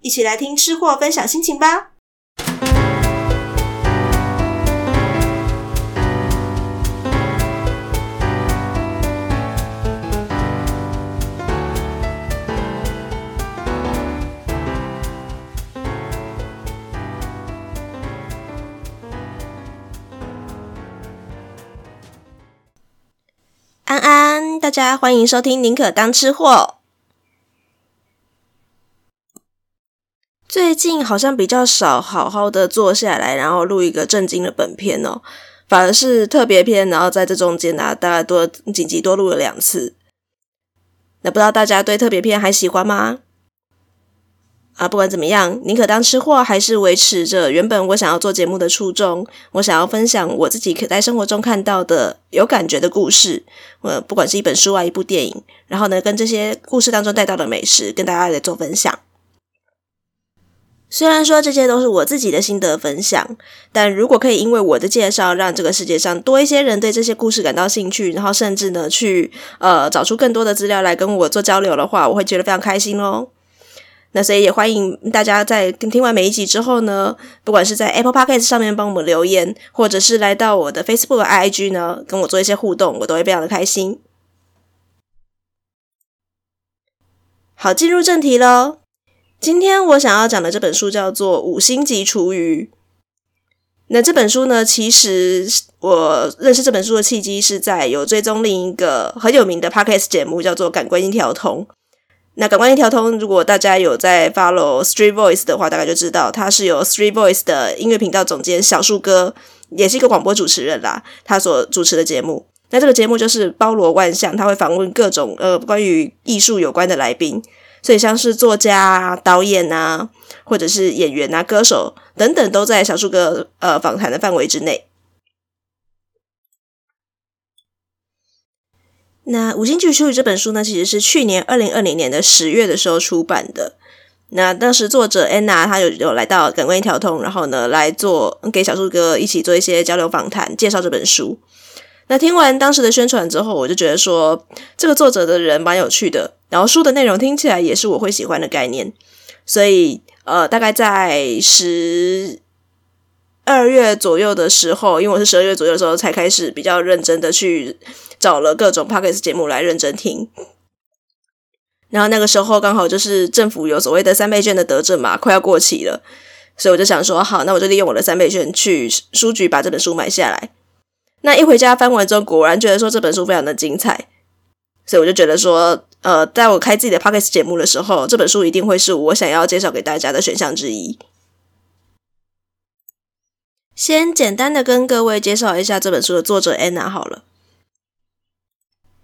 一起来听吃货分享心情吧。安安，大家欢迎收听《宁可当吃货》。最近好像比较少好好的坐下来，然后录一个正经的本片哦，反而是特别篇，然后在这中间呢、大概多紧急多录了两次。那不知道大家对特别篇还喜欢吗？啊，不管怎么样，宁可当吃货，还是维持着原本我想要做节目的初衷。我想要分享我自己可在生活中看到的有感觉的故事，呃，不管是一本书啊，一部电影，然后呢，跟这些故事当中带到的美食，跟大家来做分享。虽然说这些都是我自己的心得分享，但如果可以因为我的介绍，让这个世界上多一些人对这些故事感到兴趣，然后甚至呢，去呃找出更多的资料来跟我做交流的话，我会觉得非常开心哦。那所以也欢迎大家在听完每一集之后呢，不管是在 Apple Podcast 上面帮我们留言，或者是来到我的 Facebook、IG 呢，跟我做一些互动，我都会非常的开心。好，进入正题喽。今天我想要讲的这本书叫做《五星级厨余》。那这本书呢，其实我认识这本书的契机是在有追踪另一个很有名的 Podcast 节目，叫做《感官一条通》。那感官一条通，如果大家有在 follow Street Voice 的话，大概就知道它是由 Street Voice 的音乐频道总监小树哥，也是一个广播主持人啦，他所主持的节目。那这个节目就是包罗万象，他会访问各种呃关于艺术有关的来宾，所以像是作家啊、导演啊，或者是演员啊、歌手等等，都在小树哥呃访谈的范围之内。那《五星级厨余》这本书呢，其实是去年二零二零年的十月的时候出版的。那当时作者安娜她有有来到感官一条通，然后呢来做给小树哥一起做一些交流访谈，介绍这本书。那听完当时的宣传之后，我就觉得说这个作者的人蛮有趣的，然后书的内容听起来也是我会喜欢的概念，所以呃，大概在十。二月左右的时候，因为我是十二月左右的时候才开始比较认真的去找了各种 podcast 节目来认真听，然后那个时候刚好就是政府有所谓的三倍券的得证嘛，快要过期了，所以我就想说，好，那我就利用我的三倍券去书局把这本书买下来。那一回家翻完之后，果然觉得说这本书非常的精彩，所以我就觉得说，呃，在我开自己的 podcast 节目的时候，这本书一定会是我想要介绍给大家的选项之一。先简单的跟各位介绍一下这本书的作者 Anna 好了。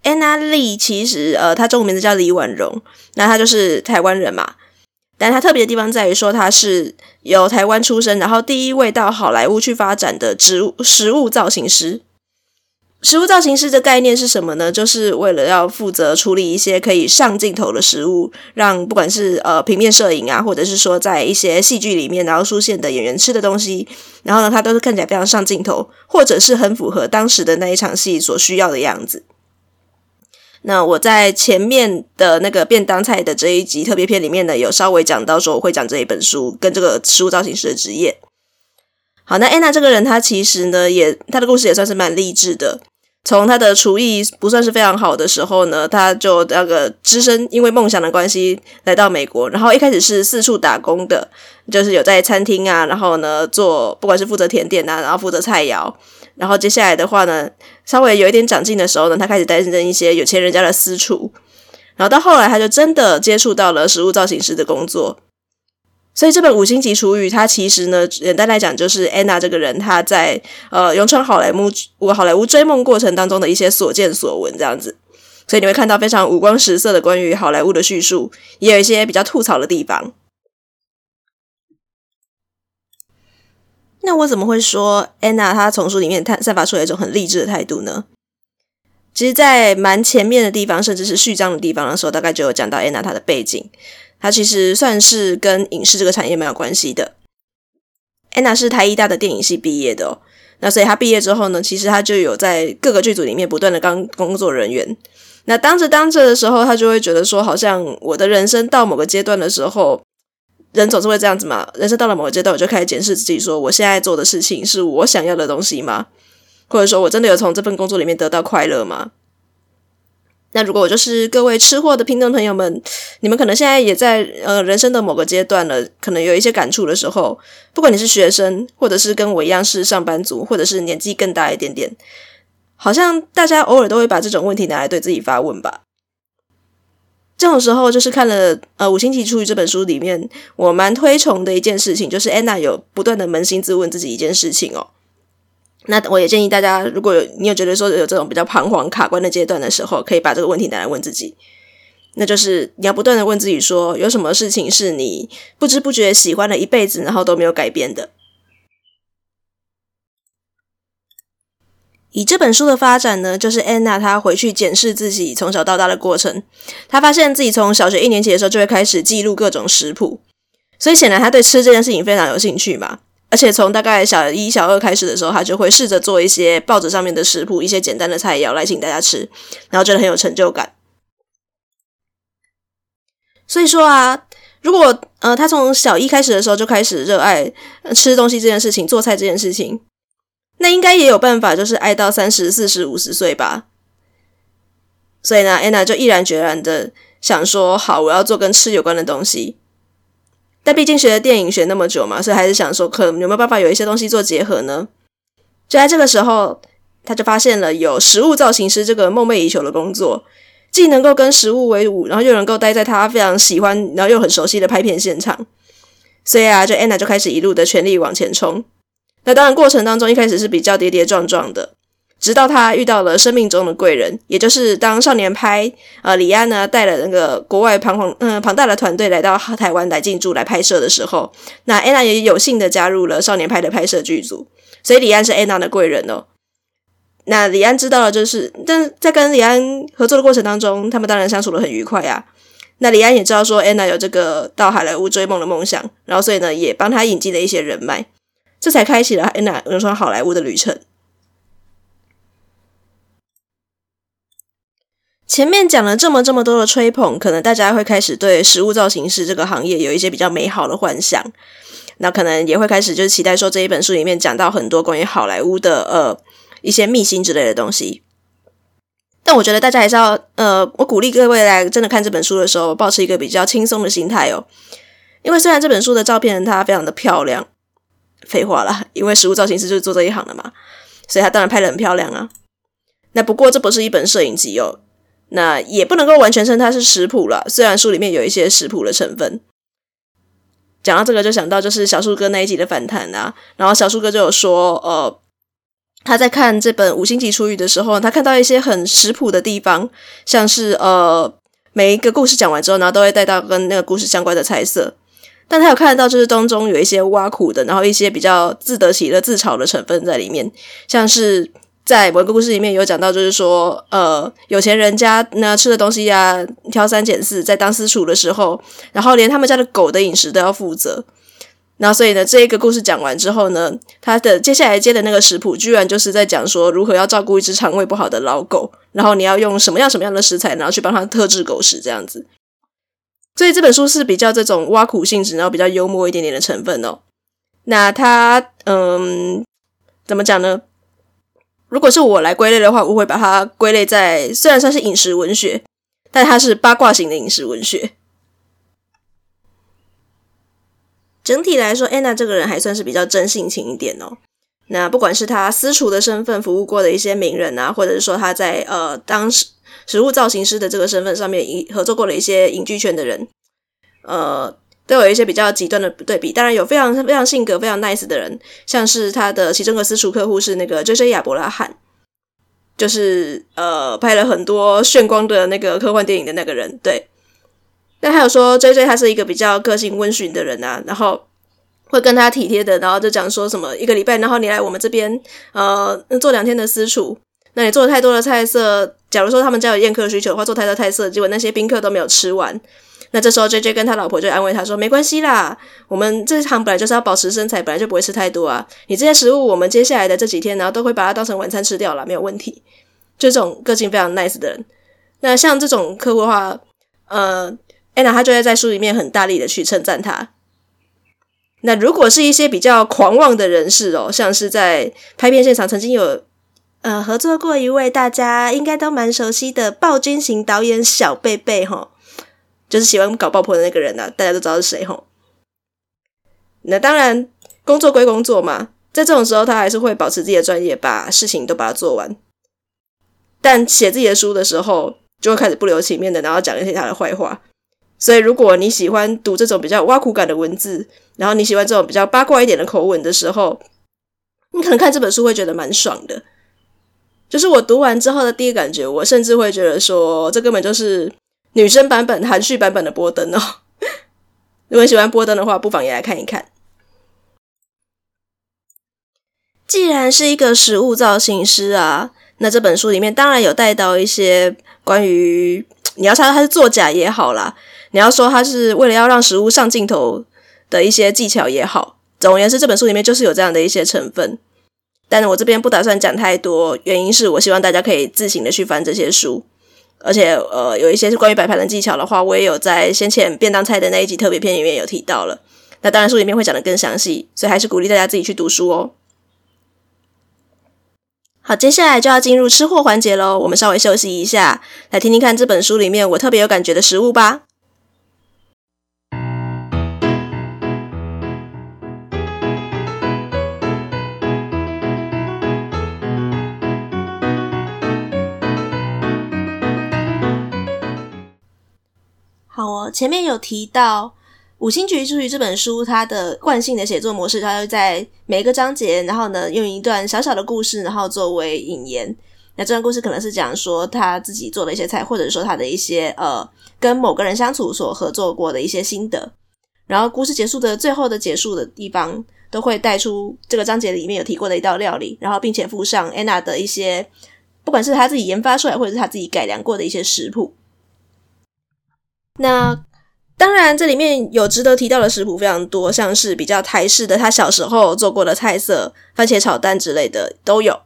Anna Lee 其实呃，她中文名字叫李婉容，那她就是台湾人嘛。但她特别的地方在于说，她是由台湾出生，然后第一位到好莱坞去发展的植物食物造型师。食物造型师的概念是什么呢？就是为了要负责处理一些可以上镜头的食物，让不管是呃平面摄影啊，或者是说在一些戏剧里面然后出现的演员吃的东西，然后呢，它都是看起来非常上镜头，或者是很符合当时的那一场戏所需要的样子。那我在前面的那个便当菜的这一集特别篇里面呢，有稍微讲到说我会讲这一本书跟这个食物造型师的职业。好，那安娜这个人，她其实呢也她的故事也算是蛮励志的。从他的厨艺不算是非常好的时候呢，他就那个只身因为梦想的关系来到美国，然后一开始是四处打工的，就是有在餐厅啊，然后呢做不管是负责甜点啊，然后负责菜肴，然后接下来的话呢，稍微有一点长进的时候呢，他开始担任一些有钱人家的私厨。然后到后来，他就真的接触到了食物造型师的工作。所以这本《五星级厨余》，它其实呢，简单来讲，就是安娜这个人她在呃，勇闯好莱坞、我好莱坞追梦过程当中的一些所见所闻这样子。所以你会看到非常五光十色的关于好莱坞的叙述，也有一些比较吐槽的地方。那我怎么会说安娜她从书里面她散发出来一种很励志的态度呢？其实，在蛮前面的地方，甚至是序章的地方的时候，大概就有讲到安娜她的背景。她其实算是跟影视这个产业蛮有关系的。安娜是台艺大的电影系毕业的哦，那所以她毕业之后呢，其实她就有在各个剧组里面不断的当工作人员。那当着当着的时候，她就会觉得说，好像我的人生到某个阶段的时候，人总是会这样子嘛。人生到了某个阶段，我就开始检视自己，说我现在做的事情是我想要的东西吗？或者说我真的有从这份工作里面得到快乐吗？那如果我就是各位吃货的听众朋友们，你们可能现在也在呃人生的某个阶段了，可能有一些感触的时候，不管你是学生，或者是跟我一样是上班族，或者是年纪更大一点点，好像大家偶尔都会把这种问题拿来对自己发问吧。这种时候，就是看了呃《五星级厨余》这本书里面，我蛮推崇的一件事情，就是安娜有不断的扪心自问自己一件事情哦。那我也建议大家，如果有你有觉得说有这种比较彷徨卡关的阶段的时候，可以把这个问题拿来问自己。那就是你要不断的问自己说，有什么事情是你不知不觉喜欢了一辈子，然后都没有改变的？以这本书的发展呢，就是安娜她回去检视自己从小到大的过程，她发现自己从小学一年级的时候就会开始记录各种食谱，所以显然她对吃这件事情非常有兴趣嘛。而且从大概小一、小二开始的时候，她就会试着做一些报纸上面的食谱，一些简单的菜肴来请大家吃，然后觉得很有成就感。所以说啊，如果呃她从小一开始的时候就开始热爱吃东西这件事情、做菜这件事情，那应该也有办法，就是爱到三十四十五十岁吧。所以呢，安娜就毅然决然的想说：“好，我要做跟吃有关的东西。”但毕竟学了电影学那么久嘛，所以还是想说，可能有没有办法有一些东西做结合呢？就在这个时候，他就发现了有食物造型师这个梦寐以求的工作，既能够跟食物为伍，然后又能够待在他非常喜欢，然后又很熟悉的拍片现场。所以啊，就安娜就开始一路的全力往前冲。那当然，过程当中一开始是比较跌跌撞撞的。直到他遇到了生命中的贵人，也就是当少年派呃李安呢带了那个国外庞庞嗯庞大的团队来到台湾来进驻来拍摄的时候，那安娜也有幸的加入了少年派的拍摄剧组，所以李安是安娜的贵人哦。那李安知道了，就是但在跟李安合作的过程当中，他们当然相处的很愉快呀、啊。那李安也知道说安娜有这个到好莱坞追梦的梦想，然后所以呢也帮他引进了一些人脉，这才开启了安娜勇闯好莱坞的旅程。前面讲了这么这么多的吹捧，可能大家会开始对食物造型师这个行业有一些比较美好的幻想，那可能也会开始就是期待说这一本书里面讲到很多关于好莱坞的呃一些秘辛之类的东西。但我觉得大家还是要呃，我鼓励各位来真的看这本书的时候，保持一个比较轻松的心态哦。因为虽然这本书的照片它非常的漂亮，废话啦，因为食物造型师就是做这一行的嘛，所以他当然拍的很漂亮啊。那不过这不是一本摄影集哦。那也不能够完全称它是食谱了，虽然书里面有一些食谱的成分。讲到这个，就想到就是小树哥那一集的反弹啊，然后小树哥就有说，呃，他在看这本《五星级厨余》的时候，他看到一些很食谱的地方，像是呃，每一个故事讲完之后，然后都会带到跟那个故事相关的菜色，但他有看得到就是当中有一些挖苦的，然后一些比较自得其乐、自嘲的成分在里面，像是。在某个故事里面有讲到，就是说，呃，有钱人家呢吃的东西呀，挑三拣四，在当私厨的时候，然后连他们家的狗的饮食都要负责。然后，所以呢，这一个故事讲完之后呢，他的接下来接的那个食谱，居然就是在讲说如何要照顾一只肠胃不好的老狗，然后你要用什么样什么样的食材，然后去帮他特制狗食这样子。所以这本书是比较这种挖苦性质，然后比较幽默一点点的成分哦。那他，嗯，怎么讲呢？如果是我来归类的话，我会把它归类在虽然算是饮食文学，但它是八卦型的饮食文学。整体来说，安娜这个人还算是比较真性情一点哦。那不管是他私厨的身份服务过的一些名人啊，或者是说他在呃当时食物造型师的这个身份上面，合作过的一些影剧圈的人，呃，都有一些比较极端的对比。当然有非常非常性格非常 nice 的人，像是他的其中一个私厨客户是那个 J.J. 亚伯拉罕，就是呃拍了很多炫光的那个科幻电影的那个人。对，那还有说 J.J. 他是一个比较个性温驯的人啊，然后。会跟他体贴的，然后就讲说什么一个礼拜，然后你来我们这边，呃，做两天的私厨，那你做太多的菜色，假如说他们家有宴客需求的话，做太多菜色，结果那些宾客都没有吃完，那这时候 JJ 跟他老婆就安慰他说，没关系啦，我们这行本来就是要保持身材，本来就不会吃太多啊，你这些食物我们接下来的这几天，然后都会把它当成晚餐吃掉了，没有问题。就这种个性非常 nice 的人，那像这种客户的话，呃，安娜她就会在书里面很大力的去称赞他。那如果是一些比较狂妄的人士哦，像是在拍片现场曾经有呃合作过一位大家应该都蛮熟悉的暴君型导演小贝贝哈，就是喜欢搞爆破的那个人呐、啊，大家都知道是谁哈。那当然工作归工作嘛，在这种时候他还是会保持自己的专业，把事情都把它做完。但写自己的书的时候，就会开始不留情面的，然后讲一些他的坏话。所以，如果你喜欢读这种比较挖苦感的文字，然后你喜欢这种比较八卦一点的口吻的时候，你可能看这本书会觉得蛮爽的。就是我读完之后的第一感觉，我甚至会觉得说，这根本就是女生版本、含蓄版本的波登哦。如果喜欢波登的话，不妨也来看一看。既然是一个食物造型师啊，那这本书里面当然有带到一些关于你要猜他是作假也好啦。你要说他是为了要让食物上镜头的一些技巧也好，总而言之，这本书里面就是有这样的一些成分。但是我这边不打算讲太多，原因是我希望大家可以自行的去翻这些书。而且，呃，有一些是关于摆盘的技巧的话，我也有在先前便当菜的那一集特别篇里面有提到了。那当然书里面会讲的更详细，所以还是鼓励大家自己去读书哦。好，接下来就要进入吃货环节喽。我们稍微休息一下，来听听看这本书里面我特别有感觉的食物吧。前面有提到《五星局之于》这本书，它的惯性的写作模式，它会在每一个章节，然后呢，用一段小小的故事，然后作为引言。那这段故事可能是讲说他自己做的一些菜，或者说他的一些呃跟某个人相处所合作过的一些心得。然后故事结束的最后的结束的地方，都会带出这个章节里面有提过的一道料理，然后并且附上安娜的一些，不管是他自己研发出来，或者是他自己改良过的一些食谱。那当然，这里面有值得提到的食谱非常多，像是比较台式的，他小时候做过的菜色，番茄炒蛋之类的都有。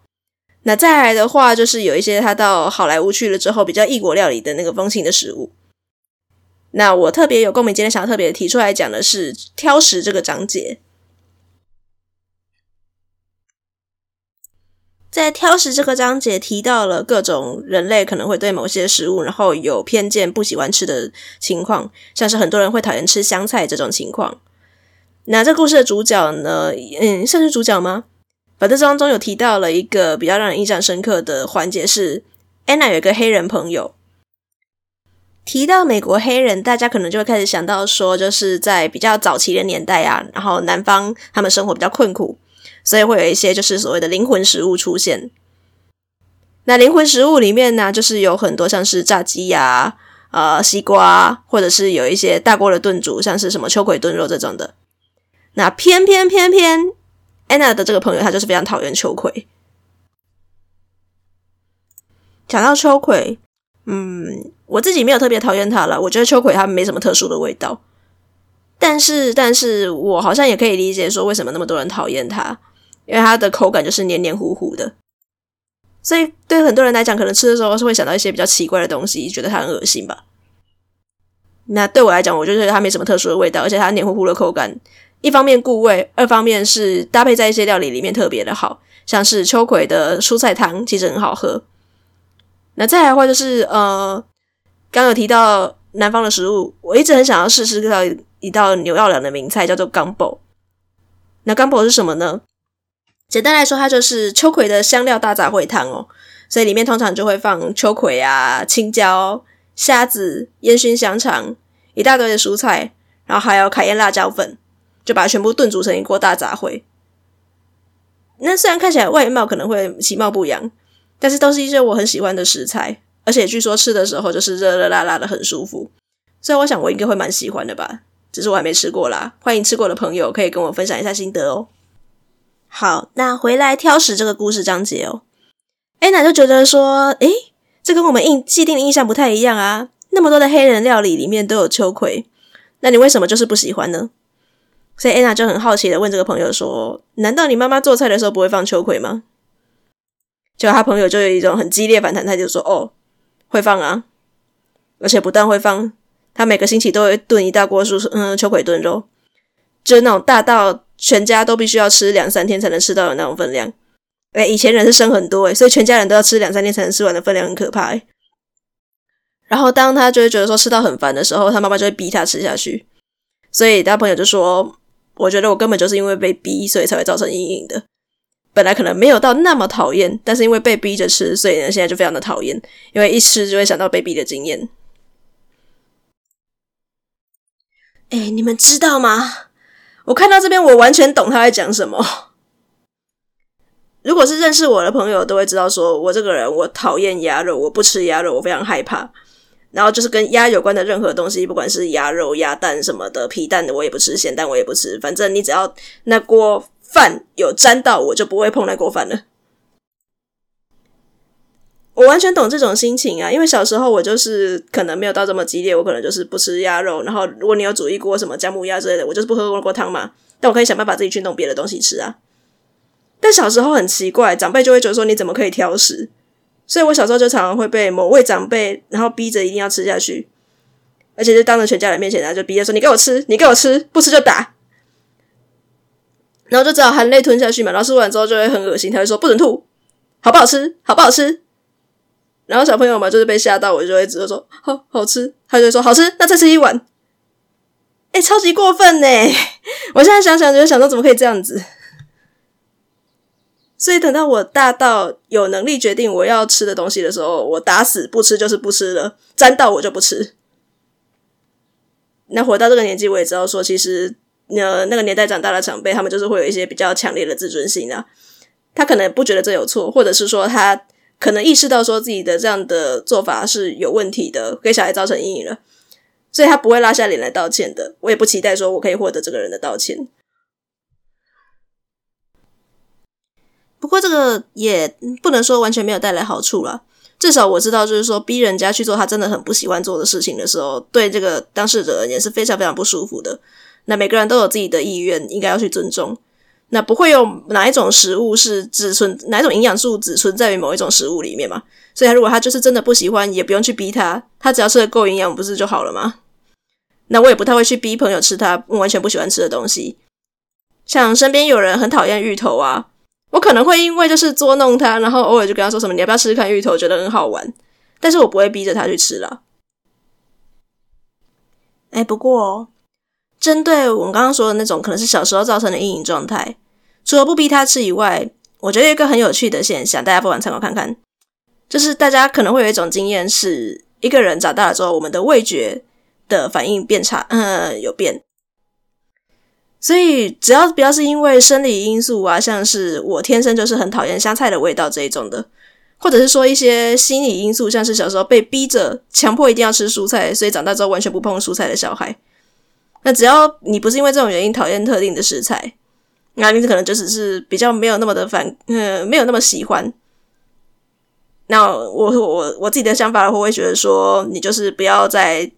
那再来的话，就是有一些他到好莱坞去了之后，比较异国料理的那个风情的食物。那我特别有共鸣，今天想要特别提出来讲的是挑食这个章节。在挑食这个章节提到了各种人类可能会对某些食物，然后有偏见、不喜欢吃的情况，像是很多人会讨厌吃香菜这种情况。那这故事的主角呢，嗯，算是主角吗？反正这当中有提到了一个比较让人印象深刻的环节是，安娜有一个黑人朋友。提到美国黑人，大家可能就会开始想到说，就是在比较早期的年代啊，然后南方他们生活比较困苦。所以会有一些就是所谓的灵魂食物出现。那灵魂食物里面呢，就是有很多像是炸鸡呀、啊、呃西瓜，或者是有一些大锅的炖煮，像是什么秋葵炖肉这种的。那偏偏偏偏安娜的这个朋友，他就是非常讨厌秋葵。讲到秋葵，嗯，我自己没有特别讨厌它了。我觉得秋葵它没什么特殊的味道，但是，但是我好像也可以理解说为什么那么多人讨厌它。因为它的口感就是黏黏糊糊的，所以对很多人来讲，可能吃的时候是会想到一些比较奇怪的东西，觉得它很恶心吧。那对我来讲，我就觉得它没什么特殊的味道，而且它黏糊糊的口感，一方面固味，二方面是搭配在一些料理里面特别的好，像是秋葵的蔬菜汤，其实很好喝。那再来的话就是，呃，刚有提到南方的食物，我一直很想要试试这道一道纽奥良的名菜，叫做 gumbo。那 gumbo 是什么呢？简单来说，它就是秋葵的香料大杂烩汤哦。所以里面通常就会放秋葵啊、青椒、虾子、烟熏香肠，一大堆的蔬菜，然后还有凯宴辣椒粉，就把它全部炖煮成一锅大杂烩。那虽然看起来外貌可能会其貌不扬，但是都是一些我很喜欢的食材，而且据说吃的时候就是热热辣辣的，很舒服。所以我想我应该会蛮喜欢的吧，只是我还没吃过啦。欢迎吃过的朋友可以跟我分享一下心得哦。好，那回来挑食这个故事章节哦。安娜就觉得说，诶，这跟我们印既定的印象不太一样啊。那么多的黑人料理里面都有秋葵，那你为什么就是不喜欢呢？所以安娜就很好奇的问这个朋友说：“难道你妈妈做菜的时候不会放秋葵吗？”结果他朋友就有一种很激烈反弹态度说：“哦，会放啊，而且不但会放，他每个星期都会炖一大锅蔬嗯秋葵炖肉，就那种大到全家都必须要吃两三天才能吃到的那种分量。”哎，以前人是生很多诶，所以全家人都要吃两三天才能吃完的分量很可怕诶。然后当他就会觉得说吃到很烦的时候，他妈妈就会逼他吃下去。所以他朋友就说：“我觉得我根本就是因为被逼，所以才会造成阴影的。本来可能没有到那么讨厌，但是因为被逼着吃，所以呢现在就非常的讨厌，因为一吃就会想到被逼的经验。”哎，你们知道吗？我看到这边，我完全懂他在讲什么。如果是认识我的朋友，都会知道说我这个人，我讨厌鸭肉，我不吃鸭肉，我非常害怕。然后就是跟鸭有关的任何东西，不管是鸭肉、鸭蛋什么的，皮蛋的我也不吃，咸蛋我也不吃。反正你只要那锅饭有沾到，我就不会碰那锅饭了。我完全懂这种心情啊，因为小时候我就是可能没有到这么激烈，我可能就是不吃鸭肉。然后如果你有煮一锅什么姜母鸭之类的，我就是不喝那锅汤嘛。但我可以想办法自己去弄别的东西吃啊。但小时候很奇怪，长辈就会觉得说，你怎么可以挑食？所以我小时候就常常会被某位长辈，然后逼着一定要吃下去，而且就当着全家人面前，然后就逼着说：“你给我吃，你给我吃，不吃就打。”然后就只好含泪吞下去嘛。然后吃完之后就会很恶心，他会说：“不准吐，好不好吃？好不好吃？”然后小朋友嘛，就是被吓到，我就会直接说：“好好吃。”他就会说：“好吃，那再吃一碗。”哎，超级过分呢！我现在想想，就想说怎么可以这样子。所以等到我大到有能力决定我要吃的东西的时候，我打死不吃就是不吃了，沾到我就不吃。那活到这个年纪，我也知道说，其实呃那个年代长大的长辈，他们就是会有一些比较强烈的自尊心啊。他可能不觉得这有错，或者是说他可能意识到说自己的这样的做法是有问题的，给小孩造成阴影了，所以他不会拉下脸来道歉的。我也不期待说我可以获得这个人的道歉。不过这个也不能说完全没有带来好处啦，至少我知道，就是说逼人家去做他真的很不喜欢做的事情的时候，对这个当事者而言是非常非常不舒服的。那每个人都有自己的意愿，应该要去尊重。那不会有哪一种食物是只存哪一种营养素只存在于某一种食物里面嘛？所以他如果他就是真的不喜欢，也不用去逼他，他只要吃得够营养，不是就好了吗？那我也不太会去逼朋友吃他完全不喜欢吃的东西，像身边有人很讨厌芋头啊。我可能会因为就是捉弄他，然后偶尔就跟他说什么“你要不要试试看芋头？”觉得很好玩，但是我不会逼着他去吃了。哎，不过针对我们刚刚说的那种可能是小时候造成的阴影状态，除了不逼他吃以外，我觉得一个很有趣的现象，大家不妨参考看看，就是大家可能会有一种经验，是一个人长大了之后，我们的味觉的反应变差，嗯，有变。所以，只要不要是因为生理因素啊，像是我天生就是很讨厌香菜的味道这一种的，或者是说一些心理因素，像是小时候被逼着强迫一定要吃蔬菜，所以长大之后完全不碰蔬菜的小孩，那只要你不是因为这种原因讨厌特定的食材，那你可能就只是比较没有那么的反，嗯，没有那么喜欢。那我我我自己的想法，我会觉得说，你就是不要在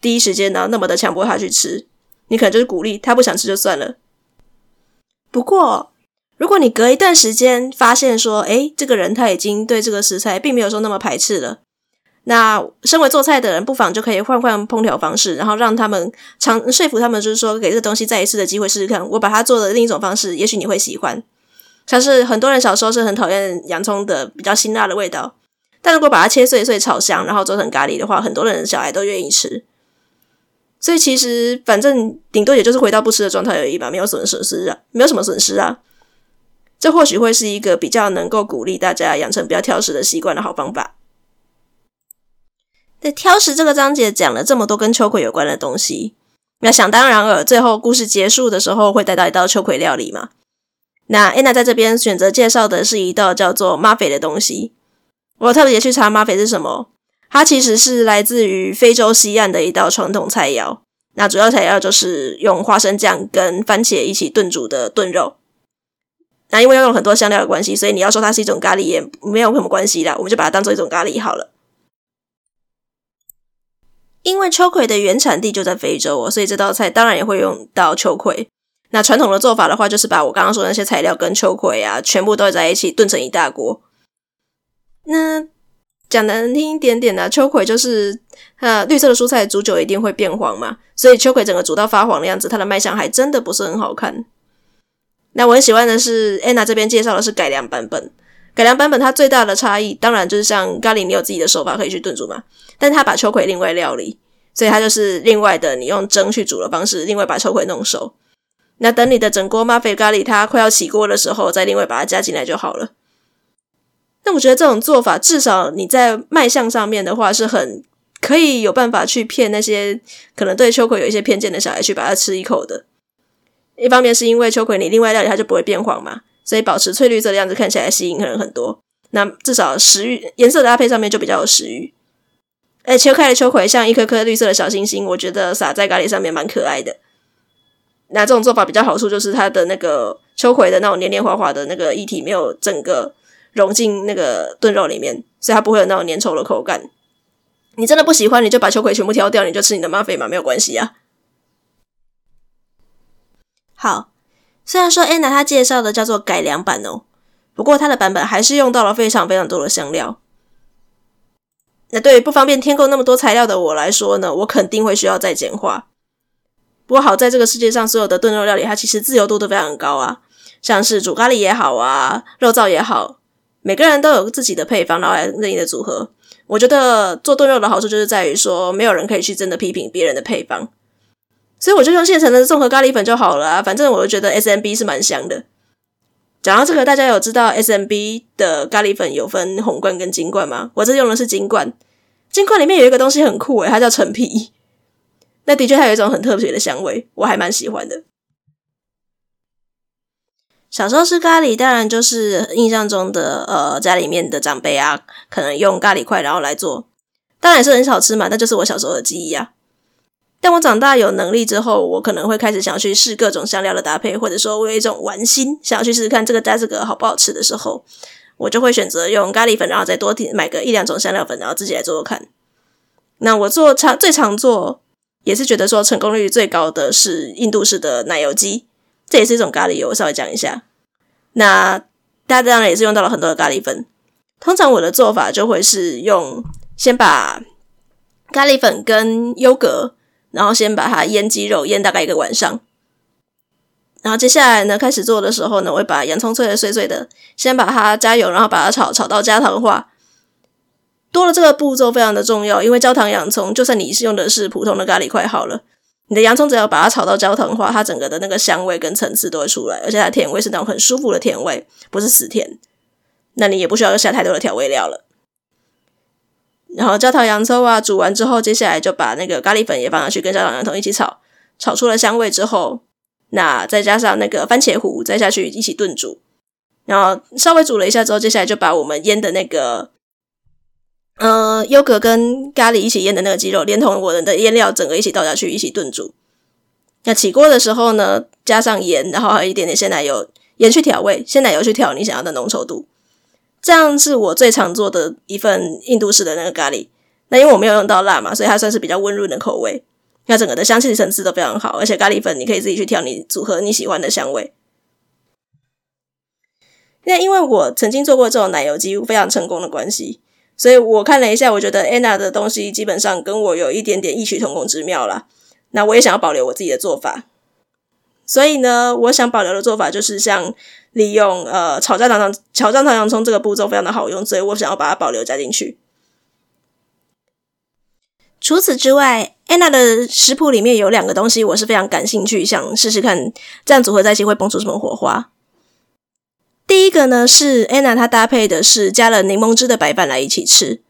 第一时间呢那么的强迫他去吃。你可能就是鼓励他不想吃就算了。不过，如果你隔一段时间发现说，诶，这个人他已经对这个食材并没有说那么排斥了，那身为做菜的人，不妨就可以换换烹调方式，然后让他们尝说服他们，就是说给这个东西再一次的机会试试看。我把它做的另一种方式，也许你会喜欢。像是很多人小时候是很讨厌洋葱的比较辛辣的味道，但如果把它切碎碎炒香，然后做成咖喱的话，很多人小孩都愿意吃。所以其实反正顶多也就是回到不吃的状态而已吧，没有损失啊，没有什么损失啊。这或许会是一个比较能够鼓励大家养成比较挑食的习惯的好方法。在挑食这个章节讲了这么多跟秋葵有关的东西，那想当然尔，最后故事结束的时候会带到一道秋葵料理嘛？那安娜在这边选择介绍的是一道叫做马菲的东西。我特别去查马菲是什么，它其实是来自于非洲西岸的一道传统菜肴。那主要材料就是用花生酱跟番茄一起炖煮的炖肉。那因为要用很多香料的关系，所以你要说它是一种咖喱也没有什么关系啦，我们就把它当做一种咖喱好了。因为秋葵的原产地就在非洲哦，所以这道菜当然也会用到秋葵。那传统的做法的话，就是把我刚刚说的那些材料跟秋葵啊，全部都在一起炖成一大锅。那讲难听一点点呢，秋葵就是呃绿色的蔬菜煮久一定会变黄嘛，所以秋葵整个煮到发黄的样子，它的卖相还真的不是很好看。那我很喜欢的是安娜这边介绍的是改良版本，改良版本它最大的差异，当然就是像咖喱，你有自己的手法可以去炖煮嘛，但它把秋葵另外料理，所以它就是另外的你用蒸去煮的方式，另外把秋葵弄熟。那等你的整锅马菲咖喱它快要起锅的时候，再另外把它加进来就好了。那我觉得这种做法，至少你在卖相上面的话，是很可以有办法去骗那些可能对秋葵有一些偏见的小孩去把它吃一口的。一方面是因为秋葵你另外料理它就不会变黄嘛，所以保持翠绿色的样子看起来吸引人很多。那至少食欲颜色搭配上面就比较有食欲。哎，切开的秋葵像一颗颗绿色的小星星，我觉得撒在咖喱上面蛮可爱的。那这种做法比较好处就是它的那个秋葵的那种黏黏滑滑的那个液体没有整个融进那个炖肉里面，所以它不会有那种粘稠的口感。你真的不喜欢，你就把秋葵全部挑掉，你就吃你的吗啡嘛，没有关系啊。好，虽然说安娜她介绍的叫做改良版哦，不过它的版本还是用到了非常非常多的香料。那对于不方便添购那么多材料的我来说呢，我肯定会需要再简化。不过好在这个世界上所有的炖肉料理，它其实自由度都非常高啊。像是煮咖喱也好啊，肉燥也好，每个人都有自己的配方，然后来任意的组合。我觉得做炖肉的好处就是在于说，没有人可以去真的批评别人的配方，所以我就用现成的综合咖喱粉就好了啊。反正我就觉得 SMB 是蛮香的。讲到这个，大家有知道 SMB 的咖喱粉有分红罐跟金罐吗？我这用的是金罐，金罐里面有一个东西很酷诶，它叫陈皮。那的确，它有一种很特别的香味，我还蛮喜欢的。小时候吃咖喱，当然就是印象中的呃，家里面的长辈啊，可能用咖喱块然后来做，当然也是很少吃嘛。那就是我小时候的记忆啊。但我长大有能力之后，我可能会开始想要去试各种香料的搭配，或者说我有一种玩心，想要去试试看这个加这个好不好吃的时候，我就会选择用咖喱粉，然后再多买个一两种香料粉，然后自己来做做看。那我做常最常做。也是觉得说成功率最高的是印度式的奶油鸡，这也是一种咖喱油，我稍微讲一下。那大家当然也是用到了很多的咖喱粉。通常我的做法就会是用先把咖喱粉跟优格，然后先把它腌鸡肉，腌大概一个晚上。然后接下来呢，开始做的时候呢，我会把洋葱切的碎碎的，先把它加油，然后把它炒，炒到焦糖化。多了这个步骤非常的重要，因为焦糖洋葱，就算你是用的是普通的咖喱块好了，你的洋葱只要把它炒到焦糖化，它整个的那个香味跟层次都会出来，而且它甜味是那种很舒服的甜味，不是死甜。那你也不需要下太多的调味料了。然后焦糖洋葱啊，煮完之后，接下来就把那个咖喱粉也放上去，跟焦糖洋葱一起炒，炒出了香味之后，那再加上那个番茄糊，再下去一起炖煮，然后稍微煮了一下之后，接下来就把我们腌的那个。呃，优格跟咖喱一起腌的那个鸡肉，连同我的腌料整个一起倒下去，一起炖煮。那起锅的时候呢，加上盐，然后还有一点点鲜奶油，盐去调味，鲜奶油去调你想要的浓稠度。这样是我最常做的一份印度式的那个咖喱。那因为我没有用到辣嘛，所以它算是比较温润的口味。那整个的香气层次都非常好，而且咖喱粉你可以自己去调你组合你喜欢的香味。那因为我曾经做过这种奶油鸡，非常成功的关系。所以我看了一下，我觉得安娜的东西基本上跟我有一点点异曲同工之妙啦。那我也想要保留我自己的做法，所以呢，我想保留的做法就是像利用呃炒焦糖炒焦糖洋葱这个步骤非常的好用，所以我想要把它保留加进去。除此之外，安娜的食谱里面有两个东西我是非常感兴趣，想试试看这样组合在一起会蹦出什么火花。第一个呢是 Anna，她搭配的是加了柠檬汁的白饭来一起吃。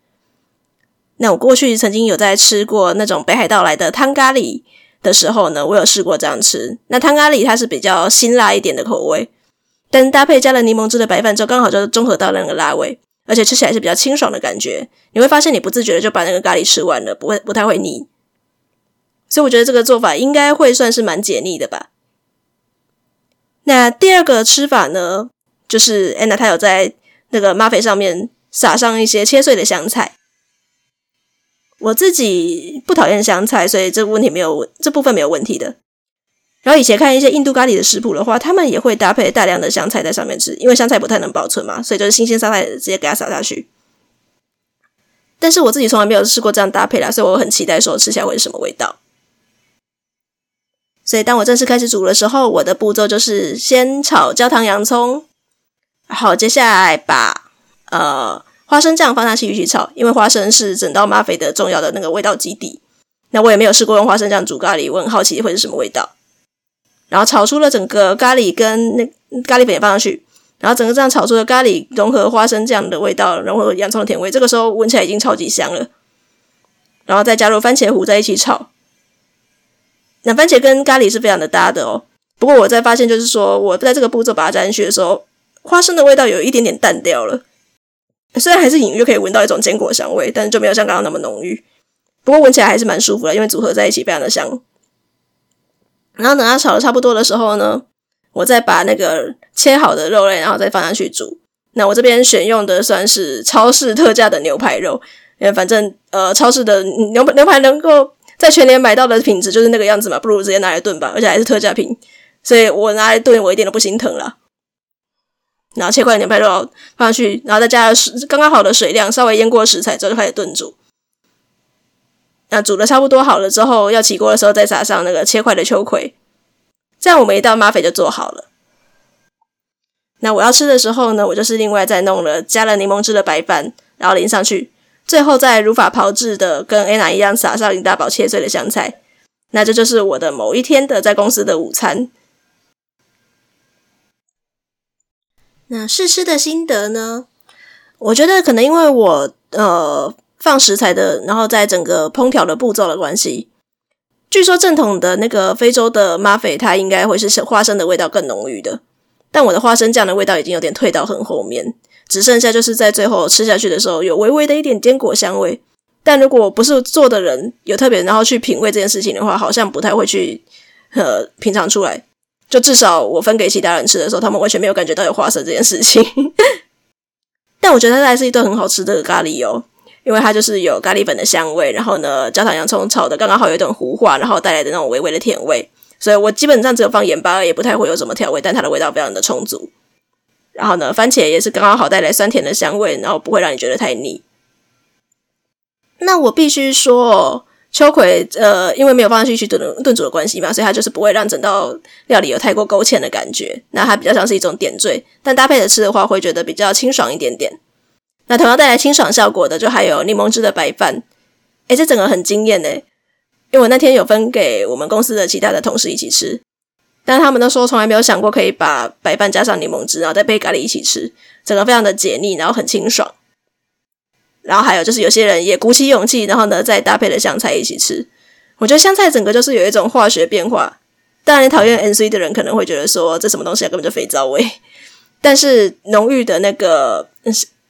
那我过去曾经有在吃过那种北海道来的汤咖喱的时候呢，我有试过这样吃。那汤咖喱它是比较辛辣一点的口味，但搭配加了柠檬汁的白饭之后，刚好就综合到那个辣味，而且吃起来是比较清爽的感觉。你会发现你不自觉的就把那个咖喱吃完了，不会不太会腻。所以我觉得这个做法应该会算是蛮解腻的吧。那第二个吃法呢，就是 Anna 她有在那个马菲上面撒上一些切碎的香菜。我自己不讨厌香菜，所以这个问题没有这部分没有问题的。然后以前看一些印度咖喱的食谱的话，他们也会搭配大量的香菜在上面吃，因为香菜不太能保存嘛，所以就是新鲜香菜直接给它撒下去。但是我自己从来没有试过这样搭配啦，所以我很期待说吃起来会是什么味道。所以当我正式开始煮的时候，我的步骤就是先炒焦糖洋葱，然后接下来把呃。花生酱放下去一起炒，因为花生是整道马菲的重要的那个味道基底。那我也没有试过用花生酱煮咖喱，我很好奇会是什么味道。然后炒出了整个咖喱跟那咖喱粉也放上去，然后整个这样炒出的咖喱融合花生酱的味道，融合洋葱的甜味，这个时候闻起来已经超级香了。然后再加入番茄糊在一起炒，那番茄跟咖喱是非常的搭的哦。不过我在发现就是说，我在这个步骤把它加进去的时候，花生的味道有一点点淡掉了。虽然还是隐约可以闻到一种坚果香味，但是就没有像刚刚那么浓郁。不过闻起来还是蛮舒服的，因为组合在一起非常的香。然后等它炒的差不多的时候呢，我再把那个切好的肉类，然后再放下去煮。那我这边选用的算是超市特价的牛排肉，因为反正呃超市的牛牛排能够在全年买到的品质就是那个样子嘛，不如直接拿来炖吧，而且还是特价品，所以我拿来炖我一点都不心疼了。然后切块牛排肉放上去，然后再加，刚刚好的水量，稍微腌过食材之后就开始炖煮。那煮的差不多好了之后，要起锅的时候再撒上那个切块的秋葵，这样我们一道马匪就做好了。那我要吃的时候呢，我就是另外再弄了加了柠檬汁的白饭，然后淋上去，最后再如法炮制的跟 Anna 一样撒上一大包切碎的香菜。那这就是我的某一天的在公司的午餐。那试吃的心得呢？我觉得可能因为我呃放食材的，然后在整个烹调的步骤的关系，据说正统的那个非洲的马菲，它应该会是花生的味道更浓郁的。但我的花生酱的味道已经有点退到很后面，只剩下就是在最后吃下去的时候有微微的一点坚果香味。但如果不是做的人有特别然后去品味这件事情的话，好像不太会去呃品尝出来。就至少我分给其他人吃的时候，他们完全没有感觉到有花生这件事情。但我觉得它还是一顿很好吃的咖喱哦，因为它就是有咖喱粉的香味，然后呢，焦糖洋葱炒的刚刚好有一点糊化，然后带来的那种微微的甜味。所以我基本上只有放盐巴，也不太会有什么调味，但它的味道非常的充足。然后呢，番茄也是刚刚好带来酸甜的香味，然后不会让你觉得太腻。那我必须说。秋葵，呃，因为没有放进去炖炖煮的关系嘛，所以它就是不会让整道料理有太过勾芡的感觉。那它比较像是一种点缀，但搭配着吃的话，会觉得比较清爽一点点。那同样带来清爽效果的，就还有柠檬汁的白饭。诶，这整个很惊艳诶，因为我那天有分给我们公司的其他的同事一起吃，但他们都说从来没有想过可以把白饭加上柠檬汁，然后再配咖喱一起吃，整个非常的解腻，然后很清爽。然后还有就是有些人也鼓起勇气，然后呢再搭配了香菜一起吃。我觉得香菜整个就是有一种化学变化。当然，讨厌 NC 的人可能会觉得说这什么东西啊，根本就肥皂味。但是浓郁的那个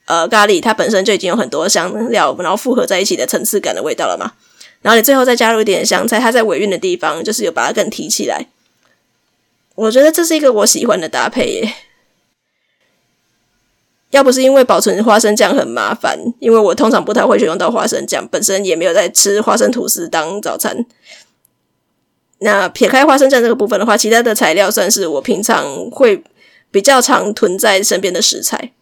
呃咖喱，它本身就已经有很多香料，然后复合在一起的层次感的味道了嘛。然后你最后再加入一点香菜，它在尾韵的地方就是有把它更提起来。我觉得这是一个我喜欢的搭配耶。要不是因为保存花生酱很麻烦，因为我通常不太会选用到花生酱，本身也没有在吃花生吐司当早餐。那撇开花生酱这个部分的话，其他的材料算是我平常会比较常囤在身边的食材。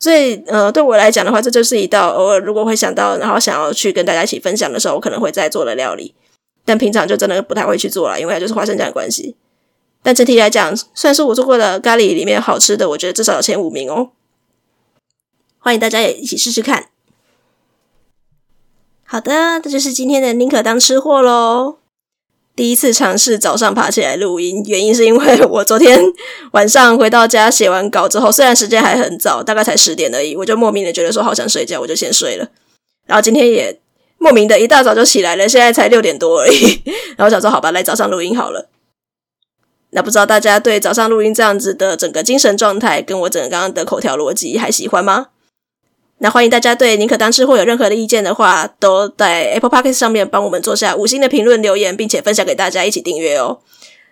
所以，呃，对我来讲的话，这就是一道偶尔如果会想到，然后想要去跟大家一起分享的时候，我可能会再做的料理。但平常就真的不太会去做了，因为它就是花生酱的关系。但整体来讲，算是我做过的咖喱里面好吃的，我觉得至少有前五名哦。欢迎大家也一起试试看。好的，这就是今天的宁可当吃货喽。第一次尝试早上爬起来录音，原因是因为我昨天晚上回到家写完稿之后，虽然时间还很早，大概才十点而已，我就莫名的觉得说好想睡觉，我就先睡了。然后今天也莫名的一大早就起来了，现在才六点多而已。然后想说好吧，来早上录音好了。那不知道大家对早上录音这样子的整个精神状态，跟我整个刚刚的口条逻辑还喜欢吗？那欢迎大家对宁可当吃货有任何的意见的话，都在 Apple Podcast 上面帮我们做下五星的评论留言，并且分享给大家一起订阅哦。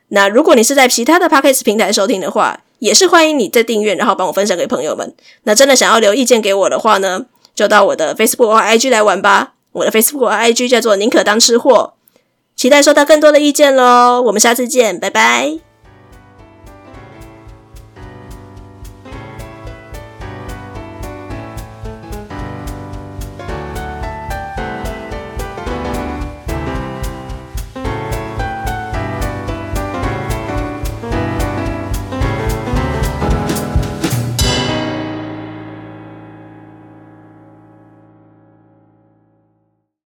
那如果你是在其他的 Podcast 平台收听的话，也是欢迎你在订阅，然后帮我分享给朋友们。那真的想要留意见给我的话呢，就到我的 Facebook 或 IG 来玩吧。我的 Facebook 或 IG 叫做宁可当吃货，期待收到更多的意见喽。我们下次见，拜拜。